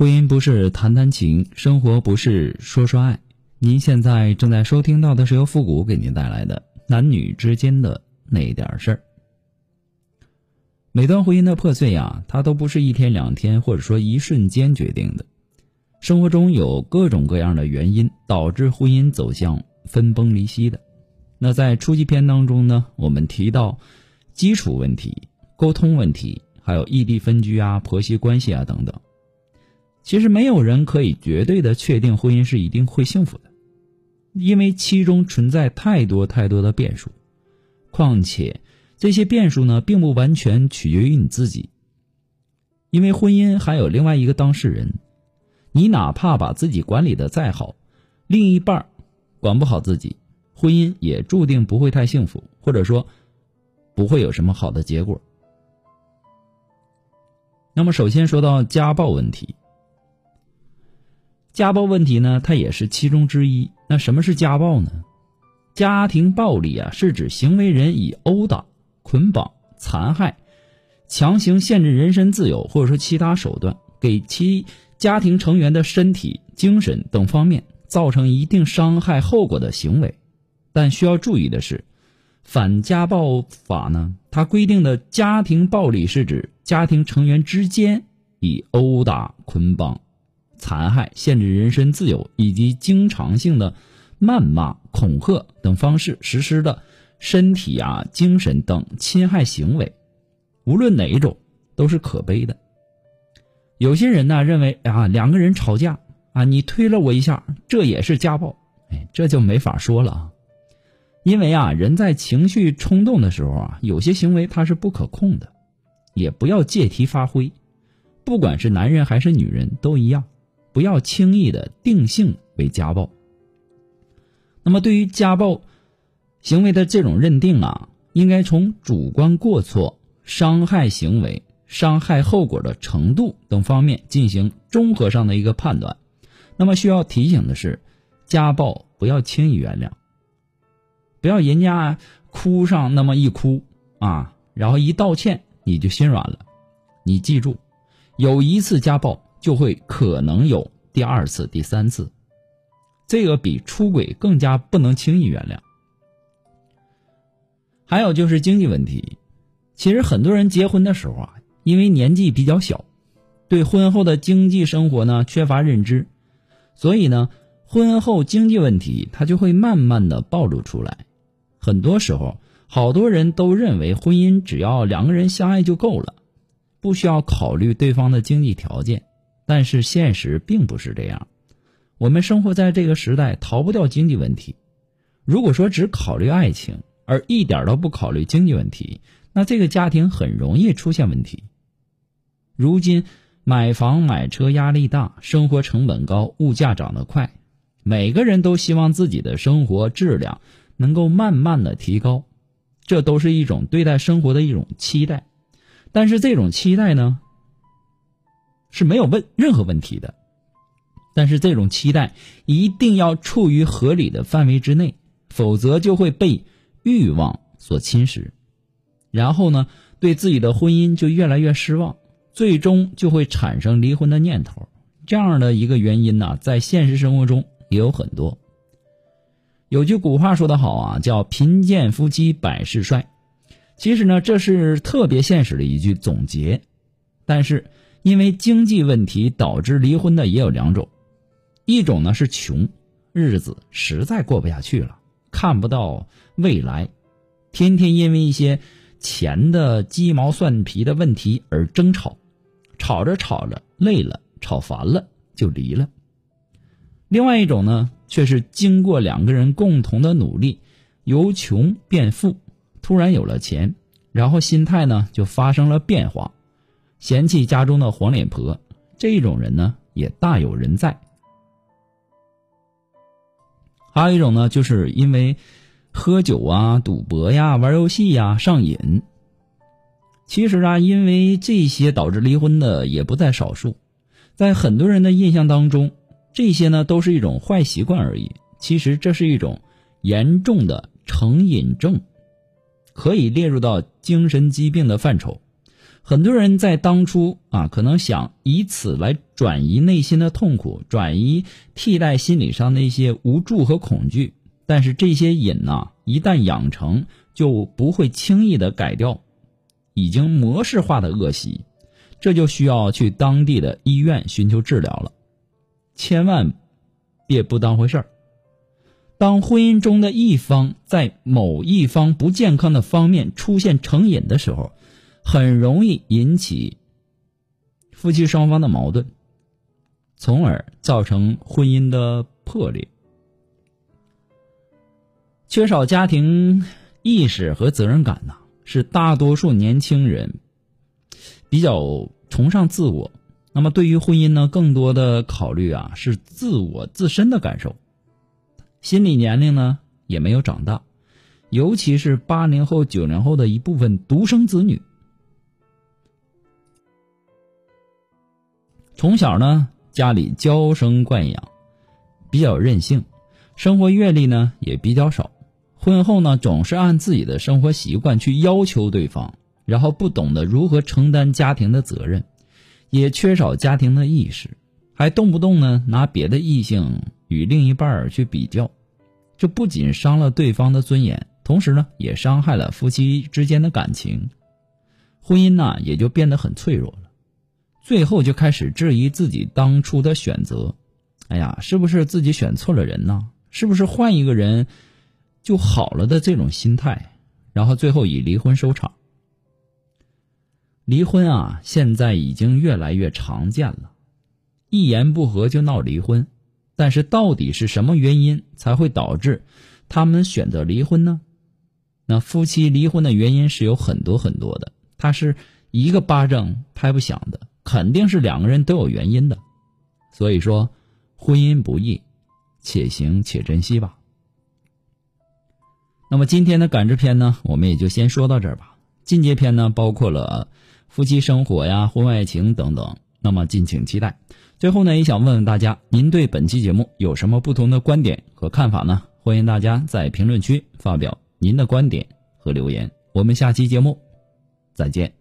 婚姻不是谈谈情，生活不是说说爱。您现在正在收听到的是由复古给您带来的男女之间的那点事儿。每段婚姻的破碎呀，它都不是一天两天或者说一瞬间决定的。生活中有各种各样的原因导致婚姻走向分崩离析的。那在初级篇当中呢，我们提到基础问题、沟通问题，还有异地分居啊、婆媳关系啊等等。其实没有人可以绝对的确定婚姻是一定会幸福的。因为其中存在太多太多的变数，况且这些变数呢，并不完全取决于你自己。因为婚姻还有另外一个当事人，你哪怕把自己管理的再好，另一半管不好自己，婚姻也注定不会太幸福，或者说不会有什么好的结果。那么，首先说到家暴问题。家暴问题呢，它也是其中之一。那什么是家暴呢？家庭暴力啊，是指行为人以殴打、捆绑、残害、强行限制人身自由，或者说其他手段，给其家庭成员的身体、精神等方面造成一定伤害后果的行为。但需要注意的是，《反家暴法》呢，它规定的家庭暴力是指家庭成员之间以殴打、捆绑。残害、限制人身自由以及经常性的谩骂、恐吓等方式实施的身体啊、精神等侵害行为，无论哪一种都是可悲的。有些人呢认为啊，两个人吵架啊，你推了我一下，这也是家暴。哎，这就没法说了啊，因为啊，人在情绪冲动的时候啊，有些行为它是不可控的，也不要借题发挥。不管是男人还是女人，都一样。不要轻易的定性为家暴。那么，对于家暴行为的这种认定啊，应该从主观过错、伤害行为、伤害后果的程度等方面进行综合上的一个判断。那么，需要提醒的是，家暴不要轻易原谅，不要人家哭上那么一哭啊，然后一道歉你就心软了。你记住，有一次家暴。就会可能有第二次、第三次，这个比出轨更加不能轻易原谅。还有就是经济问题，其实很多人结婚的时候啊，因为年纪比较小，对婚后的经济生活呢缺乏认知，所以呢，婚后经济问题它就会慢慢的暴露出来。很多时候，好多人都认为婚姻只要两个人相爱就够了，不需要考虑对方的经济条件。但是现实并不是这样，我们生活在这个时代，逃不掉经济问题。如果说只考虑爱情，而一点都不考虑经济问题，那这个家庭很容易出现问题。如今买房买车压力大，生活成本高，物价涨得快，每个人都希望自己的生活质量能够慢慢的提高，这都是一种对待生活的一种期待。但是这种期待呢？是没有问任何问题的，但是这种期待一定要处于合理的范围之内，否则就会被欲望所侵蚀，然后呢，对自己的婚姻就越来越失望，最终就会产生离婚的念头。这样的一个原因呢，在现实生活中也有很多。有句古话说得好啊，叫“贫贱夫妻百事衰”，其实呢，这是特别现实的一句总结，但是。因为经济问题导致离婚的也有两种，一种呢是穷，日子实在过不下去了，看不到未来，天天因为一些钱的鸡毛蒜皮的问题而争吵，吵着吵着累了，吵烦了就离了。另外一种呢，却是经过两个人共同的努力，由穷变富，突然有了钱，然后心态呢就发生了变化。嫌弃家中的黄脸婆，这种人呢也大有人在。还有一种呢，就是因为喝酒啊、赌博呀、玩游戏呀上瘾。其实啊，因为这些导致离婚的也不在少数。在很多人的印象当中，这些呢都是一种坏习惯而已。其实这是一种严重的成瘾症，可以列入到精神疾病的范畴。很多人在当初啊，可能想以此来转移内心的痛苦，转移替代心理上的一些无助和恐惧。但是这些瘾呐，一旦养成，就不会轻易的改掉，已经模式化的恶习，这就需要去当地的医院寻求治疗了。千万别不当回事儿。当婚姻中的一方在某一方不健康的方面出现成瘾的时候，很容易引起夫妻双方的矛盾，从而造成婚姻的破裂。缺少家庭意识和责任感呢，是大多数年轻人比较崇尚自我。那么，对于婚姻呢，更多的考虑啊是自我自身的感受。心理年龄呢也没有长大，尤其是八零后、九零后的一部分独生子女，从小呢家里娇生惯养，比较任性，生活阅历呢也比较少，婚后呢总是按自己的生活习惯去要求对方，然后不懂得如何承担家庭的责任，也缺少家庭的意识，还动不动呢拿别的异性。与另一半去比较，这不仅伤了对方的尊严，同时呢，也伤害了夫妻之间的感情，婚姻呢也就变得很脆弱。最后就开始质疑自己当初的选择，哎呀，是不是自己选错了人呢？是不是换一个人就好了的这种心态，然后最后以离婚收场。离婚啊，现在已经越来越常见了，一言不合就闹离婚。但是，到底是什么原因才会导致他们选择离婚呢？那夫妻离婚的原因是有很多很多的，他是一个巴掌拍不响的，肯定是两个人都有原因的。所以说，婚姻不易，且行且珍惜吧。那么今天的感知篇呢，我们也就先说到这儿吧。进阶篇呢，包括了夫妻生活呀、婚外情等等，那么敬请期待。最后呢，也想问问大家，您对本期节目有什么不同的观点和看法呢？欢迎大家在评论区发表您的观点和留言。我们下期节目再见。